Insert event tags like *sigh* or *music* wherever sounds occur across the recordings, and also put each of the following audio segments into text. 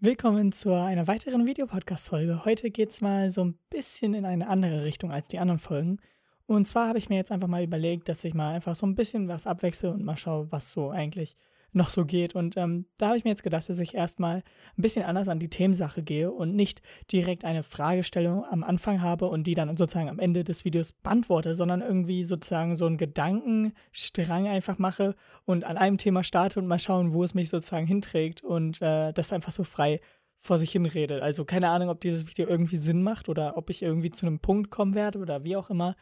Willkommen zu einer weiteren Videopodcast-Folge. Heute geht es mal so ein bisschen in eine andere Richtung als die anderen Folgen. Und zwar habe ich mir jetzt einfach mal überlegt, dass ich mal einfach so ein bisschen was abwechsle und mal schaue, was so eigentlich noch so geht. Und ähm, da habe ich mir jetzt gedacht, dass ich erstmal ein bisschen anders an die Themensache gehe und nicht direkt eine Fragestellung am Anfang habe und die dann sozusagen am Ende des Videos beantworte, sondern irgendwie sozusagen so einen Gedankenstrang einfach mache und an einem Thema starte und mal schauen, wo es mich sozusagen hinträgt und äh, das einfach so frei vor sich hinrede. Also keine Ahnung, ob dieses Video irgendwie Sinn macht oder ob ich irgendwie zu einem Punkt kommen werde oder wie auch immer.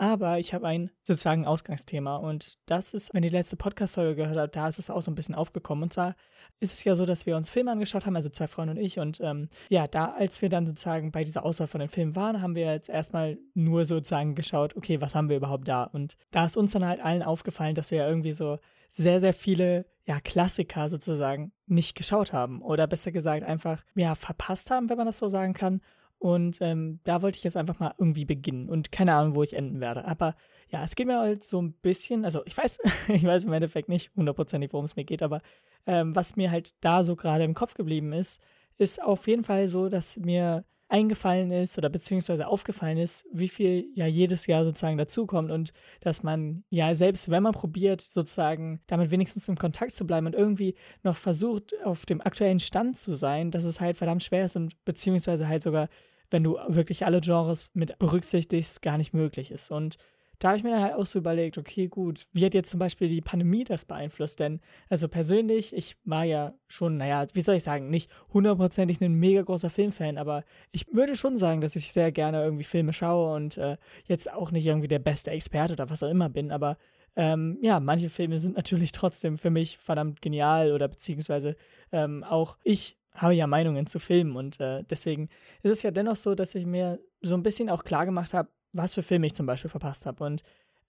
Aber ich habe ein sozusagen Ausgangsthema und das ist, wenn ihr die letzte Podcast-Folge gehört habt, da ist es auch so ein bisschen aufgekommen. Und zwar ist es ja so, dass wir uns Filme angeschaut haben, also zwei Freunde und ich. Und ähm, ja, da, als wir dann sozusagen bei dieser Auswahl von den Filmen waren, haben wir jetzt erstmal nur sozusagen geschaut, okay, was haben wir überhaupt da? Und da ist uns dann halt allen aufgefallen, dass wir ja irgendwie so sehr, sehr viele ja, Klassiker sozusagen nicht geschaut haben. Oder besser gesagt, einfach ja, verpasst haben, wenn man das so sagen kann. Und ähm, da wollte ich jetzt einfach mal irgendwie beginnen und keine Ahnung, wo ich enden werde. Aber ja, es geht mir halt so ein bisschen, also ich weiß, *laughs* ich weiß im Endeffekt nicht hundertprozentig, worum es mir geht, aber ähm, was mir halt da so gerade im Kopf geblieben ist, ist auf jeden Fall so, dass mir eingefallen ist oder beziehungsweise aufgefallen ist, wie viel ja jedes Jahr sozusagen dazukommt und dass man ja selbst, wenn man probiert, sozusagen damit wenigstens in Kontakt zu bleiben und irgendwie noch versucht, auf dem aktuellen Stand zu sein, dass es halt verdammt schwer ist und beziehungsweise halt sogar wenn du wirklich alle Genres mit berücksichtigst, gar nicht möglich ist. Und da habe ich mir dann halt auch so überlegt, okay, gut, wie hat jetzt zum Beispiel die Pandemie das beeinflusst? Denn, also persönlich, ich war ja schon, naja, wie soll ich sagen, nicht hundertprozentig ein mega großer Filmfan, aber ich würde schon sagen, dass ich sehr gerne irgendwie Filme schaue und äh, jetzt auch nicht irgendwie der beste Experte oder was auch immer bin, aber ähm, ja, manche Filme sind natürlich trotzdem für mich verdammt genial oder beziehungsweise ähm, auch ich habe ja Meinungen zu Filmen und äh, deswegen ist es ja dennoch so, dass ich mir so ein bisschen auch klar gemacht habe, was für Filme ich zum Beispiel verpasst habe. Und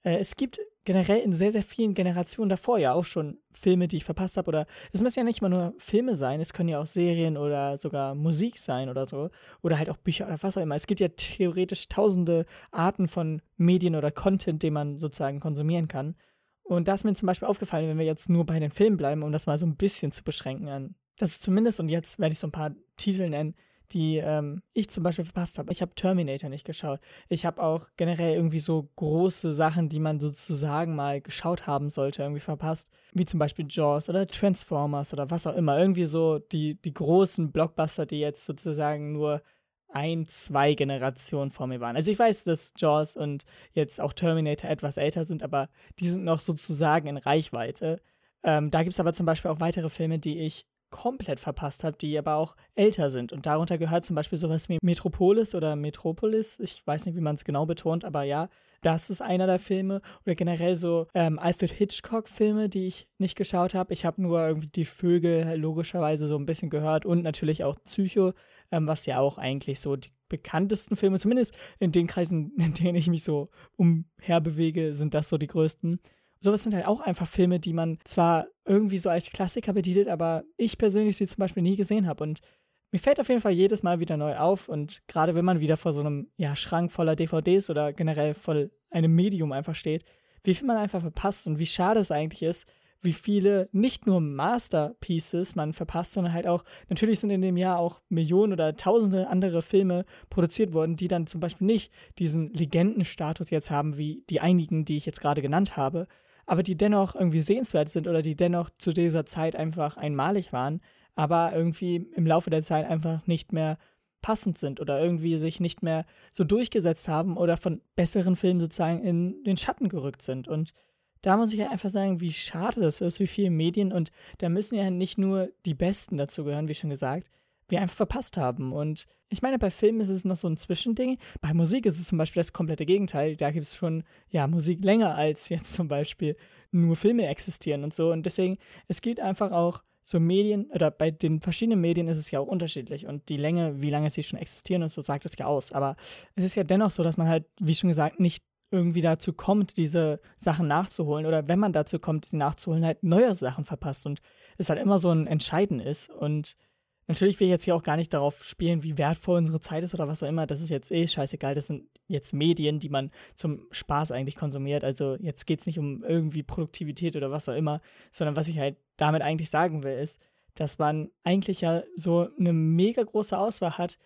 äh, es gibt generell in sehr, sehr vielen Generationen davor ja auch schon Filme, die ich verpasst habe. Oder es müssen ja nicht mal nur Filme sein, es können ja auch Serien oder sogar Musik sein oder so. Oder halt auch Bücher oder was auch immer. Es gibt ja theoretisch tausende Arten von Medien oder Content, den man sozusagen konsumieren kann. Und da ist mir zum Beispiel aufgefallen, wenn wir jetzt nur bei den Filmen bleiben, um das mal so ein bisschen zu beschränken an das ist zumindest, und jetzt werde ich so ein paar Titel nennen, die ähm, ich zum Beispiel verpasst habe. Ich habe Terminator nicht geschaut. Ich habe auch generell irgendwie so große Sachen, die man sozusagen mal geschaut haben sollte, irgendwie verpasst. Wie zum Beispiel Jaws oder Transformers oder was auch immer. Irgendwie so die, die großen Blockbuster, die jetzt sozusagen nur ein, zwei Generationen vor mir waren. Also ich weiß, dass Jaws und jetzt auch Terminator etwas älter sind, aber die sind noch sozusagen in Reichweite. Ähm, da gibt es aber zum Beispiel auch weitere Filme, die ich komplett verpasst habe, die aber auch älter sind. Und darunter gehört zum Beispiel sowas wie Metropolis oder Metropolis. Ich weiß nicht, wie man es genau betont, aber ja, das ist einer der Filme. Oder generell so ähm, Alfred Hitchcock-Filme, die ich nicht geschaut habe. Ich habe nur irgendwie die Vögel logischerweise so ein bisschen gehört und natürlich auch Psycho, ähm, was ja auch eigentlich so die bekanntesten Filme, zumindest in den Kreisen, *laughs* in denen ich mich so umherbewege, sind das so die größten sowas sind halt auch einfach Filme, die man zwar irgendwie so als Klassiker betitelt, aber ich persönlich sie zum Beispiel nie gesehen habe. Und mir fällt auf jeden Fall jedes Mal wieder neu auf. Und gerade wenn man wieder vor so einem ja, Schrank voller DVDs oder generell voll einem Medium einfach steht, wie viel man einfach verpasst und wie schade es eigentlich ist, wie viele nicht nur Masterpieces man verpasst, sondern halt auch, natürlich sind in dem Jahr auch Millionen oder tausende andere Filme produziert worden, die dann zum Beispiel nicht diesen Legendenstatus jetzt haben, wie die einigen, die ich jetzt gerade genannt habe, aber die dennoch irgendwie sehenswert sind oder die dennoch zu dieser Zeit einfach einmalig waren, aber irgendwie im Laufe der Zeit einfach nicht mehr passend sind oder irgendwie sich nicht mehr so durchgesetzt haben oder von besseren Filmen sozusagen in den Schatten gerückt sind. Und da muss ich ja einfach sagen, wie schade das ist, wie viele Medien und da müssen ja nicht nur die Besten dazu gehören, wie schon gesagt, wir einfach verpasst haben. Und ich meine, bei Filmen ist es noch so ein Zwischending. Bei Musik ist es zum Beispiel das komplette Gegenteil. Da gibt es schon, ja, Musik länger als jetzt zum Beispiel nur Filme existieren und so. Und deswegen, es geht einfach auch so Medien, oder bei den verschiedenen Medien ist es ja auch unterschiedlich. Und die Länge, wie lange sie schon existieren und so, sagt es ja aus. Aber es ist ja dennoch so, dass man halt, wie schon gesagt, nicht irgendwie dazu kommt, diese Sachen nachzuholen oder wenn man dazu kommt, sie nachzuholen, halt neue Sachen verpasst und es halt immer so ein Entscheiden ist und Natürlich will ich jetzt hier auch gar nicht darauf spielen, wie wertvoll unsere Zeit ist oder was auch immer. Das ist jetzt eh scheißegal. Das sind jetzt Medien, die man zum Spaß eigentlich konsumiert. Also jetzt geht es nicht um irgendwie Produktivität oder was auch immer, sondern was ich halt damit eigentlich sagen will, ist, dass man eigentlich ja so eine mega große Auswahl hat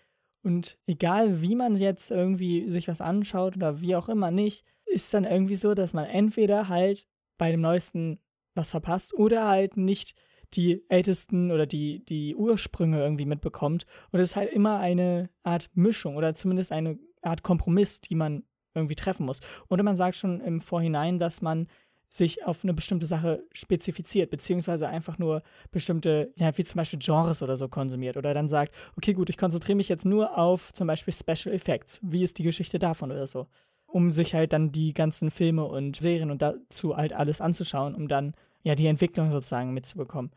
und egal wie man jetzt irgendwie sich was anschaut oder wie auch immer nicht, ist dann irgendwie so, dass man entweder halt bei dem neuesten was verpasst oder halt nicht die ältesten oder die, die Ursprünge irgendwie mitbekommt. Und es ist halt immer eine Art Mischung oder zumindest eine Art Kompromiss, die man irgendwie treffen muss. Oder man sagt schon im Vorhinein, dass man sich auf eine bestimmte Sache spezifiziert, beziehungsweise einfach nur bestimmte, ja, wie zum Beispiel Genres oder so konsumiert. Oder dann sagt, okay, gut, ich konzentriere mich jetzt nur auf zum Beispiel Special Effects. Wie ist die Geschichte davon oder so? Um sich halt dann die ganzen Filme und Serien und dazu halt alles anzuschauen, um dann ja die Entwicklung sozusagen mitzubekommen.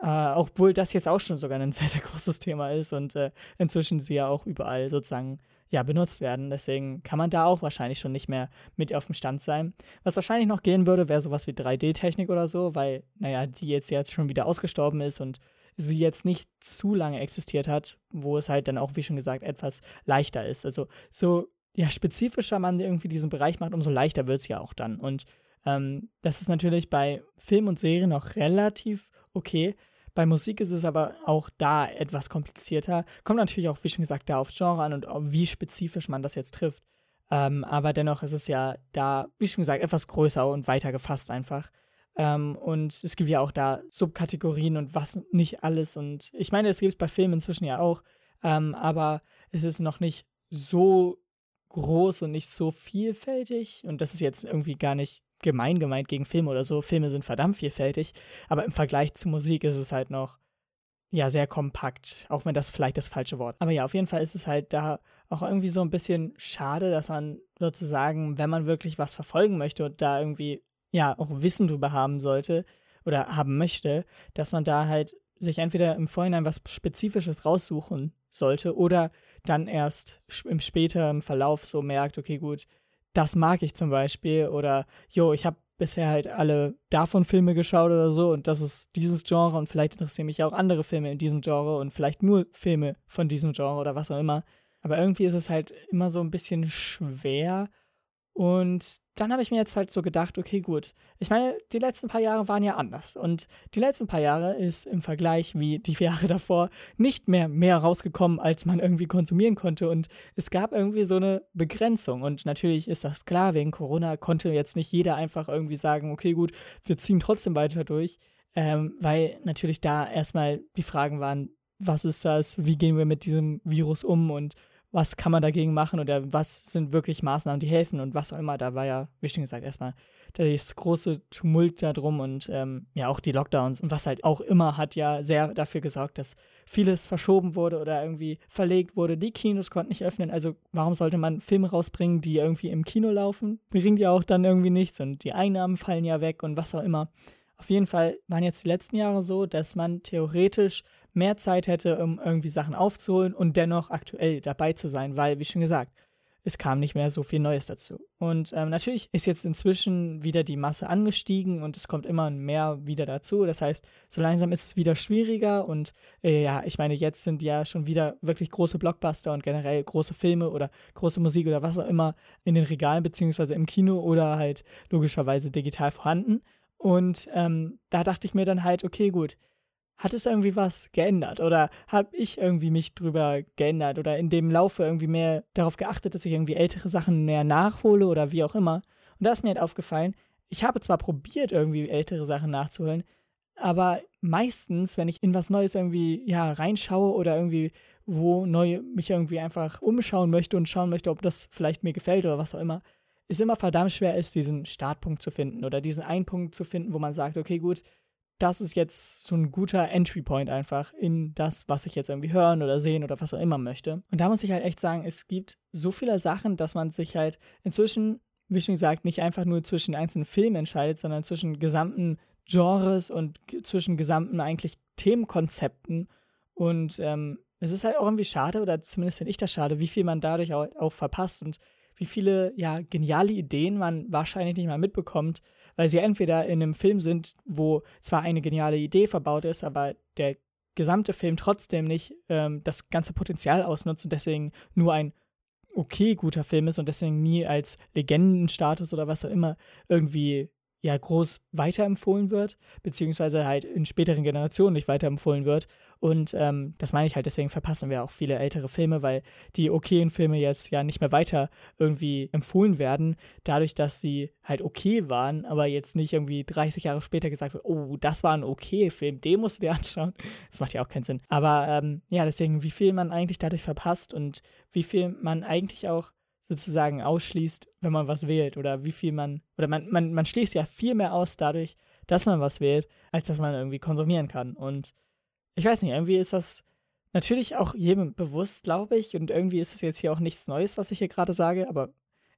Äh, obwohl das jetzt auch schon sogar ein *laughs* sehr, sehr großes Thema ist und äh, inzwischen sie ja auch überall sozusagen ja, benutzt werden. Deswegen kann man da auch wahrscheinlich schon nicht mehr mit auf dem Stand sein. Was wahrscheinlich noch gehen würde, wäre sowas wie 3D-Technik oder so, weil, naja, die jetzt, jetzt schon wieder ausgestorben ist und sie jetzt nicht zu lange existiert hat, wo es halt dann auch, wie schon gesagt, etwas leichter ist. Also so ja, spezifischer man irgendwie diesen Bereich macht, umso leichter wird es ja auch dann. Und ähm, das ist natürlich bei Film und Serien noch relativ okay. Bei Musik ist es aber auch da etwas komplizierter. Kommt natürlich auch, wie schon gesagt, da auf Genre an und wie spezifisch man das jetzt trifft. Ähm, aber dennoch ist es ja da, wie schon gesagt, etwas größer und weiter gefasst einfach. Ähm, und es gibt ja auch da Subkategorien und was nicht alles. Und ich meine, es gibt es bei Filmen inzwischen ja auch. Ähm, aber es ist noch nicht so groß und nicht so vielfältig. Und das ist jetzt irgendwie gar nicht gemein gemeint gegen Filme oder so. Filme sind verdammt vielfältig, aber im Vergleich zu Musik ist es halt noch ja sehr kompakt, auch wenn das vielleicht das falsche Wort. Aber ja, auf jeden Fall ist es halt da auch irgendwie so ein bisschen schade, dass man sozusagen, wenn man wirklich was verfolgen möchte und da irgendwie ja auch Wissen drüber haben sollte oder haben möchte, dass man da halt sich entweder im Vorhinein was Spezifisches raussuchen sollte oder dann erst im späteren Verlauf so merkt, okay, gut, das mag ich zum Beispiel oder jo, ich habe bisher halt alle davon Filme geschaut oder so und das ist dieses Genre und vielleicht interessieren mich auch andere Filme in diesem Genre und vielleicht nur Filme von diesem Genre oder was auch immer. Aber irgendwie ist es halt immer so ein bisschen schwer und dann habe ich mir jetzt halt so gedacht, okay, gut. Ich meine, die letzten paar Jahre waren ja anders. Und die letzten paar Jahre ist im Vergleich wie die Jahre davor nicht mehr mehr rausgekommen, als man irgendwie konsumieren konnte. Und es gab irgendwie so eine Begrenzung. Und natürlich ist das klar, wegen Corona konnte jetzt nicht jeder einfach irgendwie sagen, okay, gut, wir ziehen trotzdem weiter durch. Ähm, weil natürlich da erstmal die Fragen waren, was ist das, wie gehen wir mit diesem Virus um und was kann man dagegen machen oder was sind wirklich Maßnahmen, die helfen und was auch immer. Da war ja, wie schon gesagt, erstmal das große Tumult da drum und ähm, ja auch die Lockdowns und was halt auch immer hat ja sehr dafür gesorgt, dass vieles verschoben wurde oder irgendwie verlegt wurde. Die Kinos konnten nicht öffnen, also warum sollte man Filme rausbringen, die irgendwie im Kino laufen? Bringt ja auch dann irgendwie nichts und die Einnahmen fallen ja weg und was auch immer. Auf jeden Fall waren jetzt die letzten Jahre so, dass man theoretisch mehr Zeit hätte, um irgendwie Sachen aufzuholen und dennoch aktuell dabei zu sein, weil, wie schon gesagt, es kam nicht mehr so viel Neues dazu. Und ähm, natürlich ist jetzt inzwischen wieder die Masse angestiegen und es kommt immer mehr wieder dazu. Das heißt, so langsam ist es wieder schwieriger und äh, ja, ich meine, jetzt sind ja schon wieder wirklich große Blockbuster und generell große Filme oder große Musik oder was auch immer in den Regalen beziehungsweise im Kino oder halt logischerweise digital vorhanden. Und ähm, da dachte ich mir dann halt, okay, gut, hat es irgendwie was geändert oder habe ich irgendwie mich drüber geändert oder in dem Laufe irgendwie mehr darauf geachtet, dass ich irgendwie ältere Sachen mehr nachhole oder wie auch immer. Und da ist mir halt aufgefallen, ich habe zwar probiert, irgendwie ältere Sachen nachzuholen, aber meistens, wenn ich in was Neues irgendwie ja reinschaue oder irgendwie wo neu mich irgendwie einfach umschauen möchte und schauen möchte, ob das vielleicht mir gefällt oder was auch immer, ist immer verdammt schwer ist, diesen Startpunkt zu finden oder diesen einen Punkt zu finden, wo man sagt, okay, gut, das ist jetzt so ein guter Entry Point einfach in das, was ich jetzt irgendwie hören oder sehen oder was auch immer möchte. Und da muss ich halt echt sagen, es gibt so viele Sachen, dass man sich halt inzwischen, wie schon gesagt, nicht einfach nur zwischen einzelnen Filmen entscheidet, sondern zwischen gesamten Genres und zwischen gesamten eigentlich Themenkonzepten. Und ähm, es ist halt auch irgendwie schade, oder zumindest finde ich das schade, wie viel man dadurch auch, auch verpasst und wie viele ja geniale Ideen man wahrscheinlich nicht mal mitbekommt, weil sie entweder in einem Film sind, wo zwar eine geniale Idee verbaut ist, aber der gesamte Film trotzdem nicht ähm, das ganze Potenzial ausnutzt und deswegen nur ein okay guter Film ist und deswegen nie als Legendenstatus oder was auch immer irgendwie ja groß weiterempfohlen wird, beziehungsweise halt in späteren Generationen nicht weiterempfohlen wird. Und ähm, das meine ich halt, deswegen verpassen wir auch viele ältere Filme, weil die okayen Filme jetzt ja nicht mehr weiter irgendwie empfohlen werden, dadurch, dass sie halt okay waren, aber jetzt nicht irgendwie 30 Jahre später gesagt wird, oh, das war ein okay Film, den musst du dir anschauen. *laughs* Das macht ja auch keinen Sinn. Aber ähm, ja, deswegen, wie viel man eigentlich dadurch verpasst und wie viel man eigentlich auch sozusagen ausschließt, wenn man was wählt oder wie viel man, oder man, man, man schließt ja viel mehr aus dadurch, dass man was wählt, als dass man irgendwie konsumieren kann. Und ich weiß nicht, irgendwie ist das natürlich auch jedem bewusst, glaube ich, und irgendwie ist das jetzt hier auch nichts Neues, was ich hier gerade sage, aber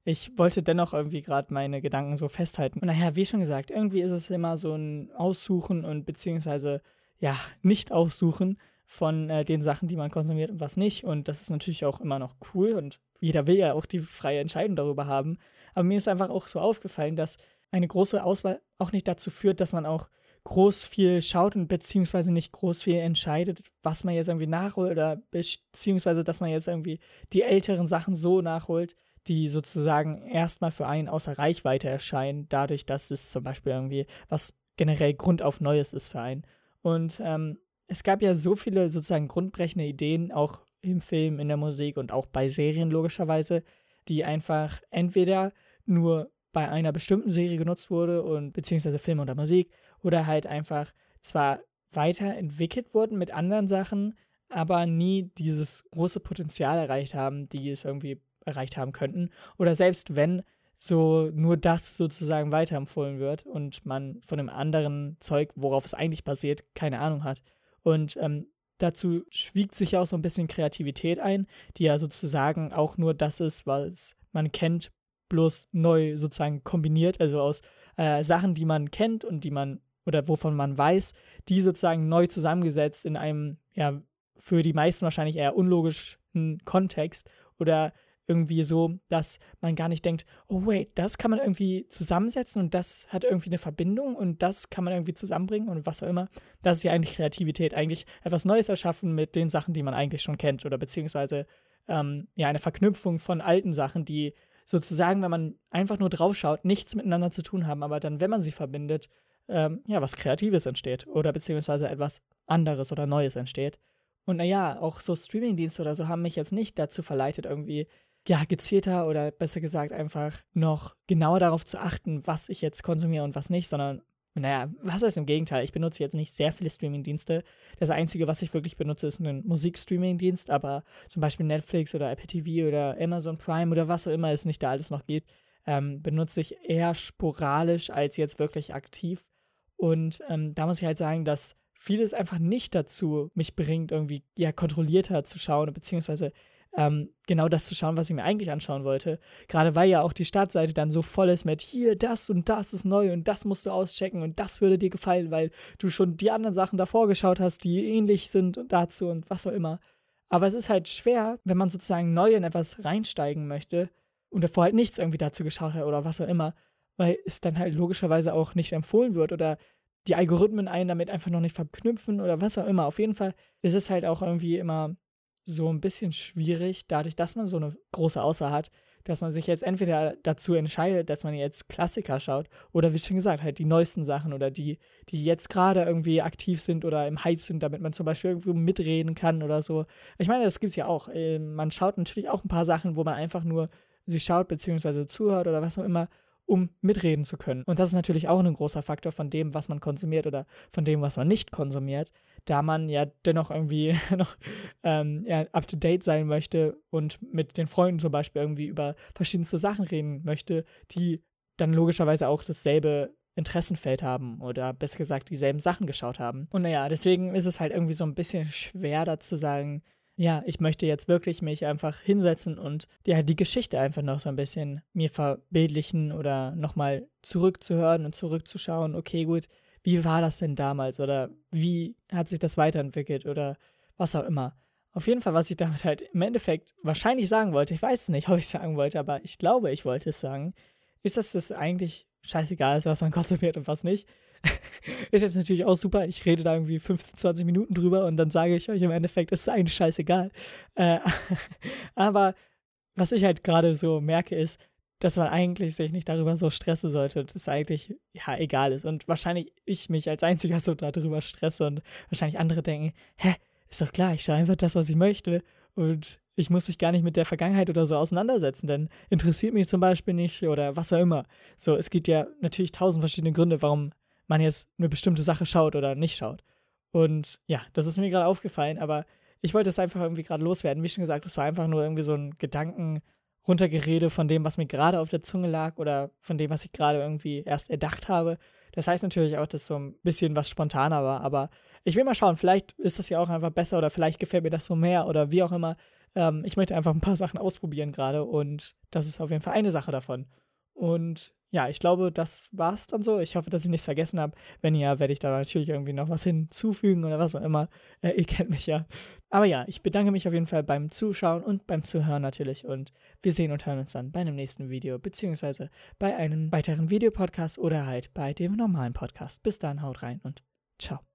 ich wollte dennoch irgendwie gerade meine Gedanken so festhalten. Und naja, wie schon gesagt, irgendwie ist es immer so ein Aussuchen und beziehungsweise ja, nicht aussuchen von äh, den Sachen, die man konsumiert und was nicht. Und das ist natürlich auch immer noch cool und jeder will ja auch die freie Entscheidung darüber haben. Aber mir ist einfach auch so aufgefallen, dass eine große Auswahl auch nicht dazu führt, dass man auch groß viel schaut und beziehungsweise nicht groß viel entscheidet, was man jetzt irgendwie nachholt oder beziehungsweise, dass man jetzt irgendwie die älteren Sachen so nachholt, die sozusagen erstmal für einen außer Reichweite erscheinen, dadurch, dass es zum Beispiel irgendwie was generell Grund auf Neues ist für einen. Und ähm, es gab ja so viele sozusagen grundbrechende Ideen, auch im Film, in der Musik und auch bei Serien logischerweise, die einfach entweder nur bei einer bestimmten Serie genutzt wurde und beziehungsweise Film oder Musik oder halt einfach zwar weiterentwickelt wurden mit anderen Sachen, aber nie dieses große Potenzial erreicht haben, die es irgendwie erreicht haben könnten. Oder selbst wenn so nur das sozusagen weiterempfohlen wird und man von dem anderen Zeug, worauf es eigentlich basiert, keine Ahnung hat. Und ähm, dazu schwiegt sich auch so ein bisschen Kreativität ein, die ja sozusagen auch nur das ist, was man kennt, bloß neu sozusagen kombiniert, also aus äh, Sachen, die man kennt und die man oder wovon man weiß, die sozusagen neu zusammengesetzt in einem, ja, für die meisten wahrscheinlich eher unlogischen Kontext oder irgendwie so, dass man gar nicht denkt, oh wait, das kann man irgendwie zusammensetzen und das hat irgendwie eine Verbindung und das kann man irgendwie zusammenbringen und was auch immer. Das ist ja eigentlich Kreativität, eigentlich etwas Neues erschaffen mit den Sachen, die man eigentlich schon kennt oder beziehungsweise ähm, ja eine Verknüpfung von alten Sachen, die sozusagen, wenn man einfach nur draufschaut, nichts miteinander zu tun haben, aber dann, wenn man sie verbindet, ähm, ja, was Kreatives entsteht oder beziehungsweise etwas anderes oder Neues entsteht. Und naja, auch so Streamingdienste oder so haben mich jetzt nicht dazu verleitet, irgendwie ja, gezielter oder besser gesagt einfach noch genauer darauf zu achten, was ich jetzt konsumiere und was nicht, sondern naja, was heißt im Gegenteil? Ich benutze jetzt nicht sehr viele Streamingdienste. Das Einzige, was ich wirklich benutze, ist ein Musikstreamingdienst, aber zum Beispiel Netflix oder Apple TV oder Amazon Prime oder was auch immer es nicht da alles noch gibt, ähm, benutze ich eher sporadisch als jetzt wirklich aktiv. Und ähm, da muss ich halt sagen, dass vieles einfach nicht dazu mich bringt, irgendwie ja kontrollierter zu schauen, beziehungsweise ähm, genau das zu schauen, was ich mir eigentlich anschauen wollte. Gerade weil ja auch die Startseite dann so voll ist mit hier, das und das ist neu und das musst du auschecken und das würde dir gefallen, weil du schon die anderen Sachen davor geschaut hast, die ähnlich sind und dazu und was auch immer. Aber es ist halt schwer, wenn man sozusagen neu in etwas reinsteigen möchte und davor halt nichts irgendwie dazu geschaut hat oder was auch immer, weil es dann halt logischerweise auch nicht empfohlen wird oder die Algorithmen einen damit einfach noch nicht verknüpfen oder was auch immer. Auf jeden Fall ist es halt auch irgendwie immer so ein bisschen schwierig, dadurch, dass man so eine große Auswahl hat, dass man sich jetzt entweder dazu entscheidet, dass man jetzt Klassiker schaut oder wie schon gesagt, halt die neuesten Sachen oder die, die jetzt gerade irgendwie aktiv sind oder im Hype sind, damit man zum Beispiel irgendwo mitreden kann oder so. Ich meine, das gibt es ja auch. Ähm, man schaut natürlich auch ein paar Sachen, wo man einfach nur sie schaut beziehungsweise zuhört oder was auch immer um mitreden zu können. Und das ist natürlich auch ein großer Faktor von dem, was man konsumiert oder von dem, was man nicht konsumiert, da man ja dennoch irgendwie *laughs* noch ähm, ja, up to date sein möchte und mit den Freunden zum Beispiel irgendwie über verschiedenste Sachen reden möchte, die dann logischerweise auch dasselbe Interessenfeld haben oder besser gesagt dieselben Sachen geschaut haben. Und naja, deswegen ist es halt irgendwie so ein bisschen schwer da zu sagen, ja, ich möchte jetzt wirklich mich einfach hinsetzen und ja, die Geschichte einfach noch so ein bisschen mir verbildlichen oder nochmal zurückzuhören und zurückzuschauen, okay, gut, wie war das denn damals oder wie hat sich das weiterentwickelt oder was auch immer. Auf jeden Fall, was ich damit halt im Endeffekt wahrscheinlich sagen wollte, ich weiß es nicht, *laughs* ob ich sagen wollte, aber ich glaube, ich wollte es sagen, ist, dass es eigentlich scheißegal ist, was man konsumiert und was nicht. *laughs* ist jetzt natürlich auch super. Ich rede da irgendwie 15, 20 Minuten drüber und dann sage ich euch im Endeffekt, es ist eigentlich scheißegal. Äh, *laughs* aber was ich halt gerade so merke, ist, dass man eigentlich sich nicht darüber so stressen sollte, dass es eigentlich ja egal ist. Und wahrscheinlich ich mich als einziger so darüber stresse und wahrscheinlich andere denken, hä, ist doch klar, ich schaue einfach das, was ich möchte. Und ich muss mich gar nicht mit der Vergangenheit oder so auseinandersetzen, denn interessiert mich zum Beispiel nicht oder was auch immer. So, es gibt ja natürlich tausend verschiedene Gründe, warum man jetzt eine bestimmte Sache schaut oder nicht schaut. Und ja, das ist mir gerade aufgefallen, aber ich wollte es einfach irgendwie gerade loswerden. Wie schon gesagt, es war einfach nur irgendwie so ein Gedanken runtergerede von dem, was mir gerade auf der Zunge lag oder von dem, was ich gerade irgendwie erst erdacht habe. Das heißt natürlich auch, dass so ein bisschen was spontaner war, aber ich will mal schauen, vielleicht ist das ja auch einfach besser oder vielleicht gefällt mir das so mehr oder wie auch immer. Ähm, ich möchte einfach ein paar Sachen ausprobieren gerade und das ist auf jeden Fall eine Sache davon. Und ja, ich glaube, das war's dann so. Ich hoffe, dass ich nichts vergessen habe. Wenn ja, werde ich da natürlich irgendwie noch was hinzufügen oder was auch immer. Äh, ihr *laughs* kennt mich ja. Aber ja, ich bedanke mich auf jeden Fall beim Zuschauen und beim Zuhören natürlich. Und wir sehen und hören uns dann bei einem nächsten Video, beziehungsweise bei einem weiteren Videopodcast oder halt bei dem normalen Podcast. Bis dann, haut rein und ciao.